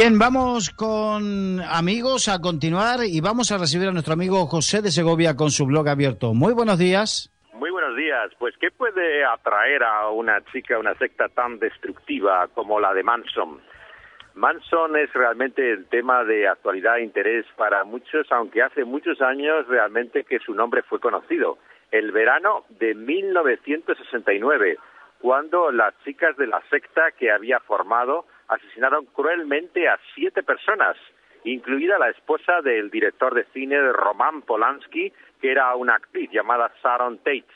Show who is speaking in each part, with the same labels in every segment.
Speaker 1: Bien, vamos con amigos a continuar y vamos a recibir a nuestro amigo José de Segovia con su blog abierto. Muy buenos días.
Speaker 2: Muy buenos días. Pues, ¿qué puede atraer a una chica, una secta tan destructiva como la de Manson? Manson es realmente el tema de actualidad e interés para muchos, aunque hace muchos años realmente que su nombre fue conocido. El verano de 1969, cuando las chicas de la secta que había formado asesinaron cruelmente a siete personas, incluida la esposa del director de cine Roman Polanski, que era una actriz llamada Sharon Tate.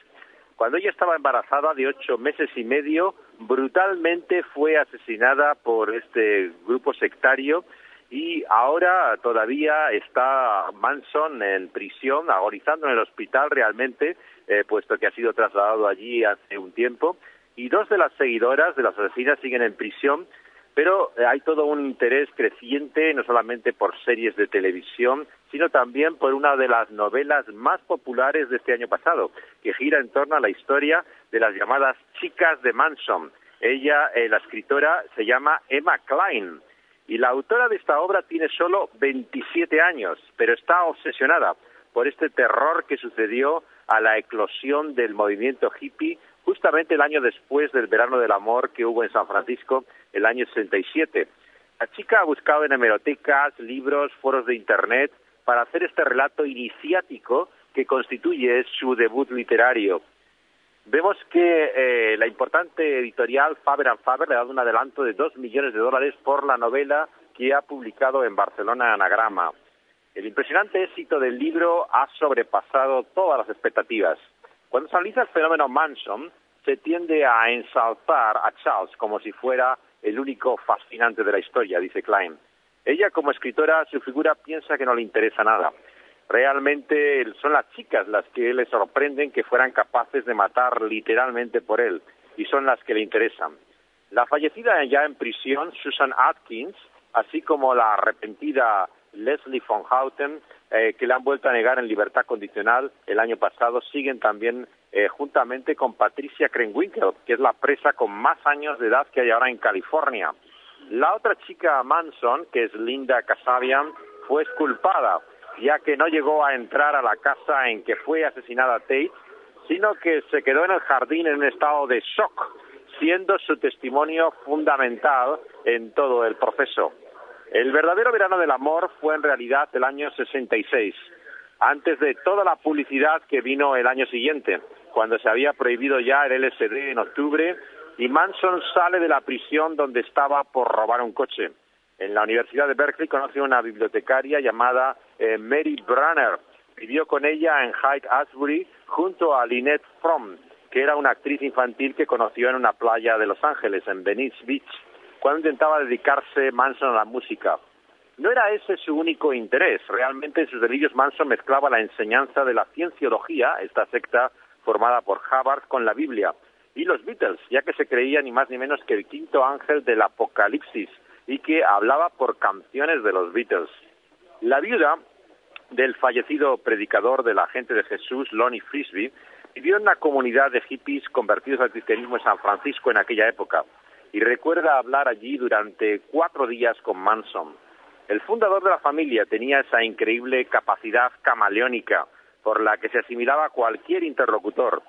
Speaker 2: Cuando ella estaba embarazada de ocho meses y medio, brutalmente fue asesinada por este grupo sectario y ahora todavía está Manson en prisión, agonizando en el hospital realmente, eh, puesto que ha sido trasladado allí hace un tiempo. Y dos de las seguidoras de las asesinas siguen en prisión pero eh, hay todo un interés creciente, no solamente por series de televisión, sino también por una de las novelas más populares de este año pasado, que gira en torno a la historia de las llamadas chicas de Manson. Ella, eh, la escritora, se llama Emma Klein. Y la autora de esta obra tiene solo 27 años, pero está obsesionada por este terror que sucedió a la eclosión del movimiento hippie justamente el año después del verano del amor que hubo en San Francisco, el año 67. La chica ha buscado en hemerotecas, libros, foros de Internet para hacer este relato iniciático que constituye su debut literario. Vemos que eh, la importante editorial Faber Faber le ha dado un adelanto de dos millones de dólares por la novela que ha publicado en Barcelona Anagrama. El impresionante éxito del libro ha sobrepasado todas las expectativas. Cuando se analiza el fenómeno Manson, se tiende a ensalzar a Charles como si fuera el único fascinante de la historia, dice Klein. Ella, como escritora, su figura piensa que no le interesa nada. Realmente son las chicas las que le sorprenden que fueran capaces de matar literalmente por él, y son las que le interesan. La fallecida ya en prisión, Susan Atkins, así como la arrepentida Leslie von Houten, eh, que le han vuelto a negar en libertad condicional el año pasado, siguen también eh, juntamente con Patricia Krenwinkel, que es la presa con más años de edad que hay ahora en California. La otra chica Manson, que es Linda Kasabian, fue exculpada, ya que no llegó a entrar a la casa en que fue asesinada Tate, sino que se quedó en el jardín en un estado de shock, siendo su testimonio fundamental en todo el proceso. El verdadero verano del amor fue en realidad el año 66, antes de toda la publicidad que vino el año siguiente, cuando se había prohibido ya el LSD en octubre y Manson sale de la prisión donde estaba por robar un coche. En la Universidad de Berkeley conoce una bibliotecaria llamada eh, Mary Brunner. Vivió con ella en Hyde Asbury junto a Lynette Fromm, que era una actriz infantil que conoció en una playa de Los Ángeles, en Venice Beach cuando intentaba dedicarse Manson a la música. No era ese su único interés. Realmente en sus delirios Manson mezclaba la enseñanza de la cienciología, esta secta formada por Hubbard, con la Biblia, y los Beatles, ya que se creía ni más ni menos que el quinto ángel del Apocalipsis y que hablaba por canciones de los Beatles. La viuda del fallecido predicador de la gente de Jesús, Lonnie Frisbee, vivió en una comunidad de hippies convertidos al cristianismo en San Francisco en aquella época y recuerda hablar allí durante cuatro días con Manson. El fundador de la familia tenía esa increíble capacidad camaleónica por la que se asimilaba cualquier interlocutor.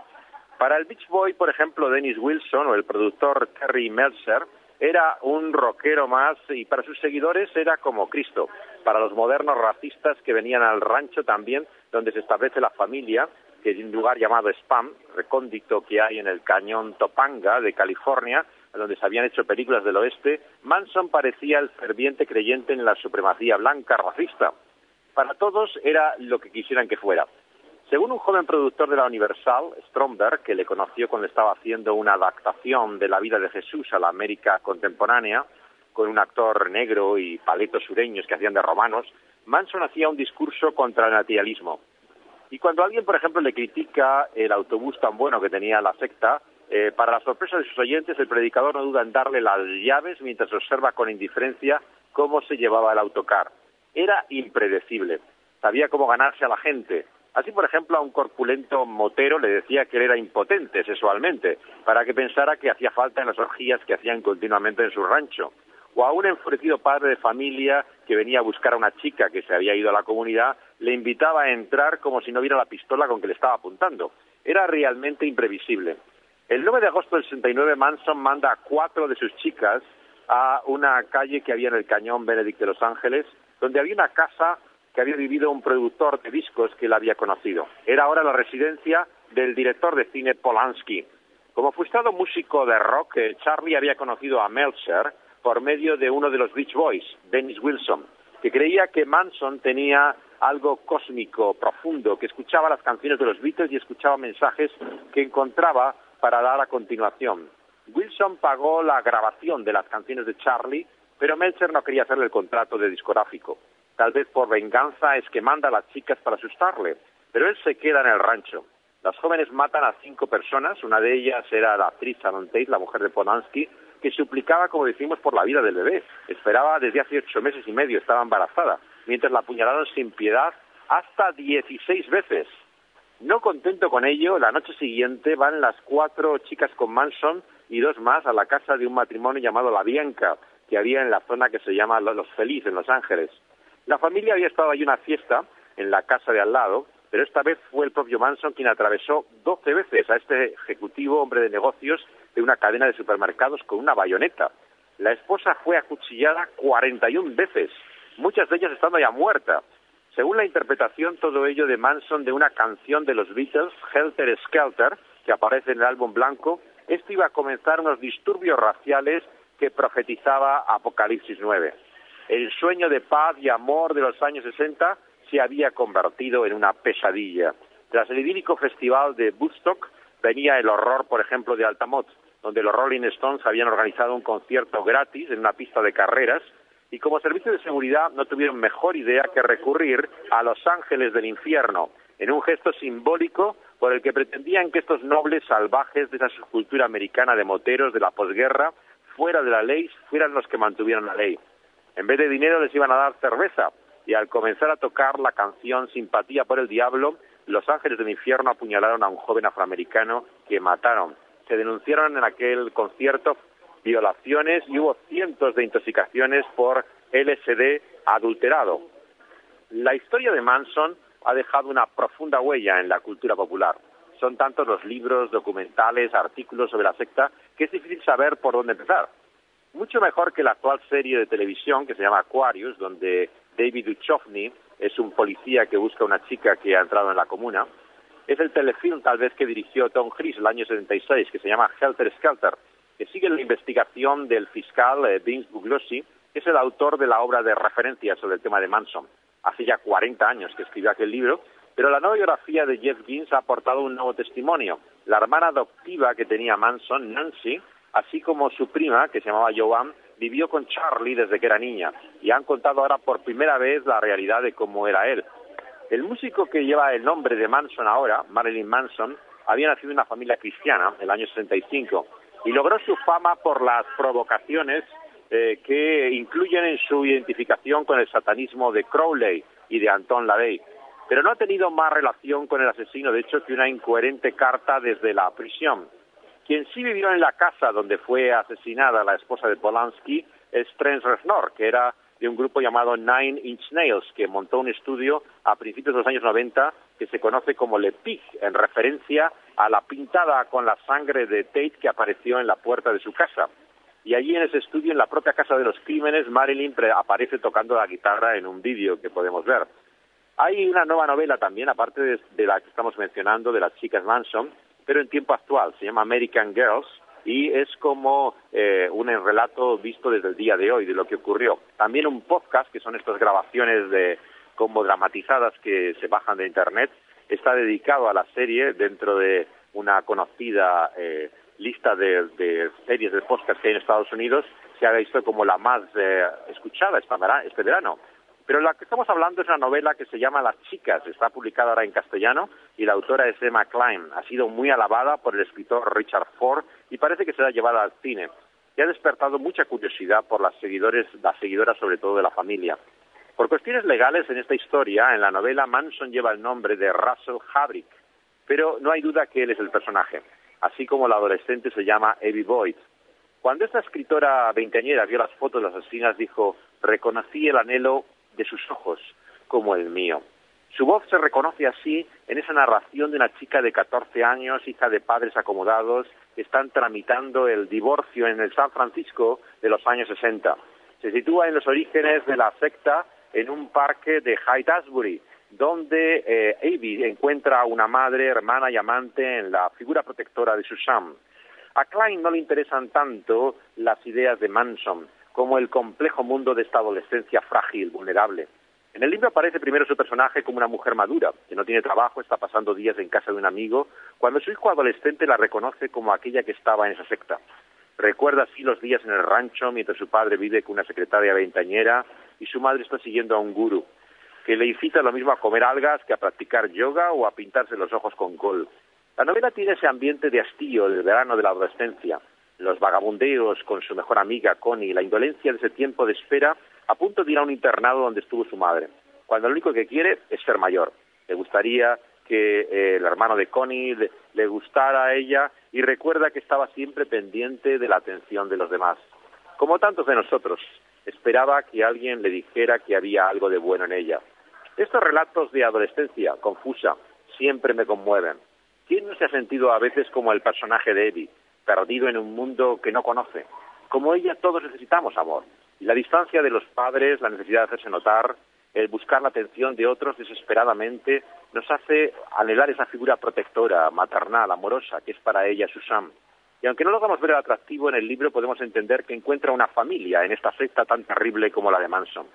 Speaker 2: Para el Beach Boy, por ejemplo, Dennis Wilson o el productor Terry Meltzer, era un rockero más y para sus seguidores era como Cristo. Para los modernos racistas que venían al rancho también, donde se establece la familia, que es un lugar llamado Spam, recóndito que hay en el cañón Topanga de California, donde se habían hecho películas del oeste, Manson parecía el ferviente creyente en la supremacía blanca racista. Para todos era lo que quisieran que fuera. Según un joven productor de la Universal, Stromberg, que le conoció cuando estaba haciendo una adaptación de la vida de Jesús a la América contemporánea, con un actor negro y paletos sureños que hacían de romanos, Manson hacía un discurso contra el naturalismo. Y cuando alguien, por ejemplo, le critica el autobús tan bueno que tenía la secta, eh, para la sorpresa de sus oyentes, el predicador no duda en darle las llaves mientras observa con indiferencia cómo se llevaba el autocar. Era impredecible. Sabía cómo ganarse a la gente. Así, por ejemplo, a un corpulento motero le decía que él era impotente sexualmente, para que pensara que hacía falta en las orgías que hacían continuamente en su rancho. o a un enfurecido padre de familia que venía a buscar a una chica que se había ido a la comunidad, le invitaba a entrar como si no viera la pistola con que le estaba apuntando. Era realmente imprevisible. El 9 de agosto del 69, Manson manda a cuatro de sus chicas a una calle que había en el Cañón Benedict de Los Ángeles, donde había una casa que había vivido un productor de discos que él había conocido. Era ahora la residencia del director de cine Polanski. Como frustrado músico de rock, eh, Charlie había conocido a Meltzer por medio de uno de los Beach Boys, Dennis Wilson, que creía que Manson tenía algo cósmico, profundo, que escuchaba las canciones de los Beatles y escuchaba mensajes que encontraba para dar a continuación. Wilson pagó la grabación de las canciones de Charlie, pero Meltzer no quería hacerle el contrato de discográfico. Tal vez por venganza es que manda a las chicas para asustarle, pero él se queda en el rancho. Las jóvenes matan a cinco personas, una de ellas era la actriz Sharon Tate, la mujer de Polanski, que suplicaba, como decimos, por la vida del bebé. Esperaba desde hace ocho meses y medio, estaba embarazada, mientras la apuñalaron sin piedad hasta dieciséis veces. No contento con ello, la noche siguiente van las cuatro chicas con Manson y dos más a la casa de un matrimonio llamado La Bianca, que había en la zona que se llama Los Feliz, en Los Ángeles. La familia había estado allí una fiesta en la casa de al lado, pero esta vez fue el propio Manson quien atravesó doce veces a este ejecutivo hombre de negocios de una cadena de supermercados con una bayoneta. La esposa fue acuchillada 41 veces, muchas de ellas estando ya muerta. Según la interpretación, todo ello de Manson de una canción de los Beatles, Helter Skelter, que aparece en el álbum blanco, esto iba a comenzar unos disturbios raciales que profetizaba Apocalipsis 9. El sueño de paz y amor de los años 60 se había convertido en una pesadilla. Tras el idílico festival de Woodstock venía el horror, por ejemplo, de Altamont, donde los Rolling Stones habían organizado un concierto gratis en una pista de carreras y como servicio de seguridad no tuvieron mejor idea que recurrir a los ángeles del infierno en un gesto simbólico por el que pretendían que estos nobles salvajes de esa subcultura americana de moteros de la posguerra, fuera de la ley, fueran los que mantuvieran la ley. En vez de dinero les iban a dar cerveza y al comenzar a tocar la canción Simpatía por el Diablo, los ángeles del infierno apuñalaron a un joven afroamericano que mataron. Se denunciaron en aquel concierto violaciones y hubo cientos de intoxicaciones por LSD adulterado. La historia de Manson ha dejado una profunda huella en la cultura popular. Son tantos los libros, documentales, artículos sobre la secta que es difícil saber por dónde empezar. Mucho mejor que la actual serie de televisión que se llama Aquarius, donde David Duchovny es un policía que busca a una chica que ha entrado en la comuna. Es el telefilm tal vez que dirigió Tom Cruise el año 76, que se llama Helter Skelter, que sigue la investigación del fiscal eh, Vince Bugliosi, que es el autor de la obra de referencia sobre el tema de Manson. Hace ya 40 años que escribió aquel libro, pero la nueva biografía de Jeff Gibbs ha aportado un nuevo testimonio. La hermana adoptiva que tenía Manson, Nancy, así como su prima, que se llamaba Joan, vivió con Charlie desde que era niña y han contado ahora por primera vez la realidad de cómo era él. El músico que lleva el nombre de Manson ahora, Marilyn Manson, había nacido en una familia cristiana en el año 65 y logró su fama por las provocaciones eh, que incluyen en su identificación con el satanismo de Crowley y de Anton LaVey. Pero no ha tenido más relación con el asesino, de hecho, que una incoherente carta desde la prisión. Quien sí vivió en la casa donde fue asesinada la esposa de Polanski es Trent Reznor, que era de un grupo llamado Nine Inch Nails, que montó un estudio a principios de los años 90 que se conoce como Le Pig, en referencia a la pintada con la sangre de Tate que apareció en la puerta de su casa. Y allí en ese estudio, en la propia Casa de los Crímenes, Marilyn aparece tocando la guitarra en un vídeo que podemos ver. Hay una nueva novela también, aparte de, la que estamos mencionando, de las chicas Manson, pero en tiempo actual, se llama American Girls, y es como eh, un relato visto desde el día de hoy, de lo que ocurrió. También un podcast, que son estas grabaciones de como dramatizadas que se bajan de Internet, está dedicado a la serie dentro de una conocida eh, lista de, series de podcast que hay en Estados Unidos, se ha visto como la más eh, escuchada este verano. Pero la que estamos hablando es una novela que se llama Las chicas, está publicada ahora en castellano y la autora es Emma Klein. Ha sido muy alabada por el escritor Richard Ford y parece que será llevada al cine. Y ha despertado mucha curiosidad por las seguidores, las seguidoras sobre todo de la familia. Por cuestiones legales en esta historia, en la novela Manson lleva el nombre de Russell Habrick, pero no hay duda que él es el personaje, así como la adolescente se llama Evie Boyd. Cuando esta escritora veinteañera vio las fotos de las asesinas, dijo, reconocí el anhelo de sus ojos como el mío. Su voz se reconoce así en esa narración de una chica de 14 años, hija de padres acomodados, que están tramitando el divorcio en el San Francisco de los años 60. Se sitúa en los orígenes de la secta en un parque de Haight-Ashbury, donde eh, encuentra a una madre, hermana y amante en la figura protectora de Susan. A Klein no le interesan tanto las ideas de Manson como el complejo mundo de esta adolescencia frágil, vulnerable. En el libro aparece primero su personaje como una mujer madura, que no tiene trabajo, está pasando días en casa de un amigo, cuando su hijo adolescente la reconoce como aquella que estaba en esa secta. Recuerda así los días en el rancho mientras su padre vive con una secretaria veintañera y su madre está siguiendo a un gurú, que le incita lo mismo a comer algas que a practicar yoga o a pintarse los ojos con col. La novela tiene ese ambiente de hastío del verano de la adolescencia, los vagabundeos con su mejor amiga Connie, la indolencia de ese tiempo de espera a punto de ir a un internado donde estuvo su madre, cuando lo único que quiere es ser mayor. Le gustaría que eh, el hermano de Connie le, gustara a ella y recuerda que estaba siempre pendiente de la atención de los demás. Como tantos de nosotros, esperaba que alguien le dijera que había algo de bueno en ella. Estos relatos de adolescencia confusa siempre me conmueven. ¿Quién no se ha sentido a veces como el personaje de Eddie, perdido en un mundo que no conoce? Como ella todos necesitamos amor, la distancia de los padres, la necesidad de hacerse notar, el buscar la atención de otros desesperadamente, nos hace anhelar esa figura protectora, maternal, amorosa, que es para ella Susan. Y aunque no logramos ver el atractivo en el libro, podemos entender que encuentra una familia en esta secta tan terrible como la de Manson.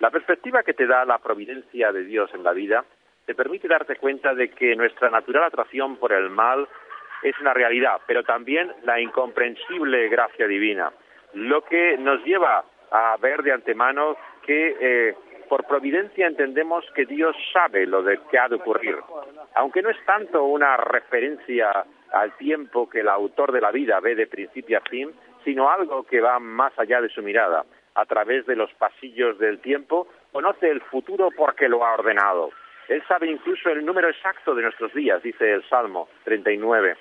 Speaker 2: La perspectiva que te da la providencia de Dios en la vida te permite darte cuenta de que nuestra natural atracción por el mal es una realidad, pero también la incomprensible gracia divina lo que nos lleva a ver de antemano que eh, por providencia entendemos que Dios sabe lo que ha de ocurrir. Aunque no es tanto una referencia al tiempo que el autor de la vida ve de principio a fin, sino algo que va más allá de su mirada. A través de los pasillos del tiempo, conoce el futuro porque lo ha ordenado. Él sabe incluso el número exacto de nuestros días, dice el Salmo 39.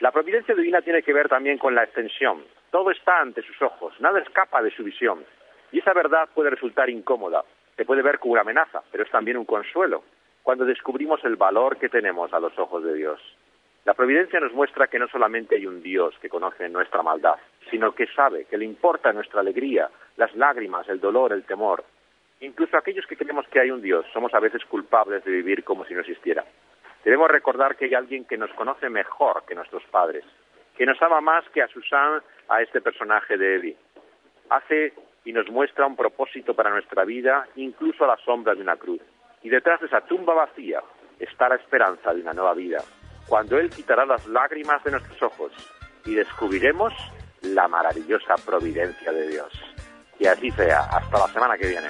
Speaker 2: La providencia divina tiene que ver también con la extensión. Todo está ante sus ojos, nada escapa de su visión. Y esa verdad puede resultar incómoda, se puede ver como una amenaza, pero es también un consuelo cuando descubrimos el valor que tenemos a los ojos de Dios. La providencia nos muestra que no solamente hay un Dios que conoce nuestra maldad, sino que sabe que le importa nuestra alegría, las lágrimas, el dolor, el temor. Incluso aquellos que creemos que hay un Dios somos a veces culpables de vivir como si no existiera. Debemos recordar que hay alguien que nos conoce mejor que nuestros padres, que nos ama más que a Susan, a este personaje de Eddie. Hace y nos muestra un propósito para nuestra vida, incluso a la sombra de una cruz. Y detrás de esa tumba vacía está la esperanza de una nueva vida, cuando Él quitará las lágrimas de nuestros ojos y descubriremos la maravillosa providencia de Dios. Y así sea. Hasta la semana que viene.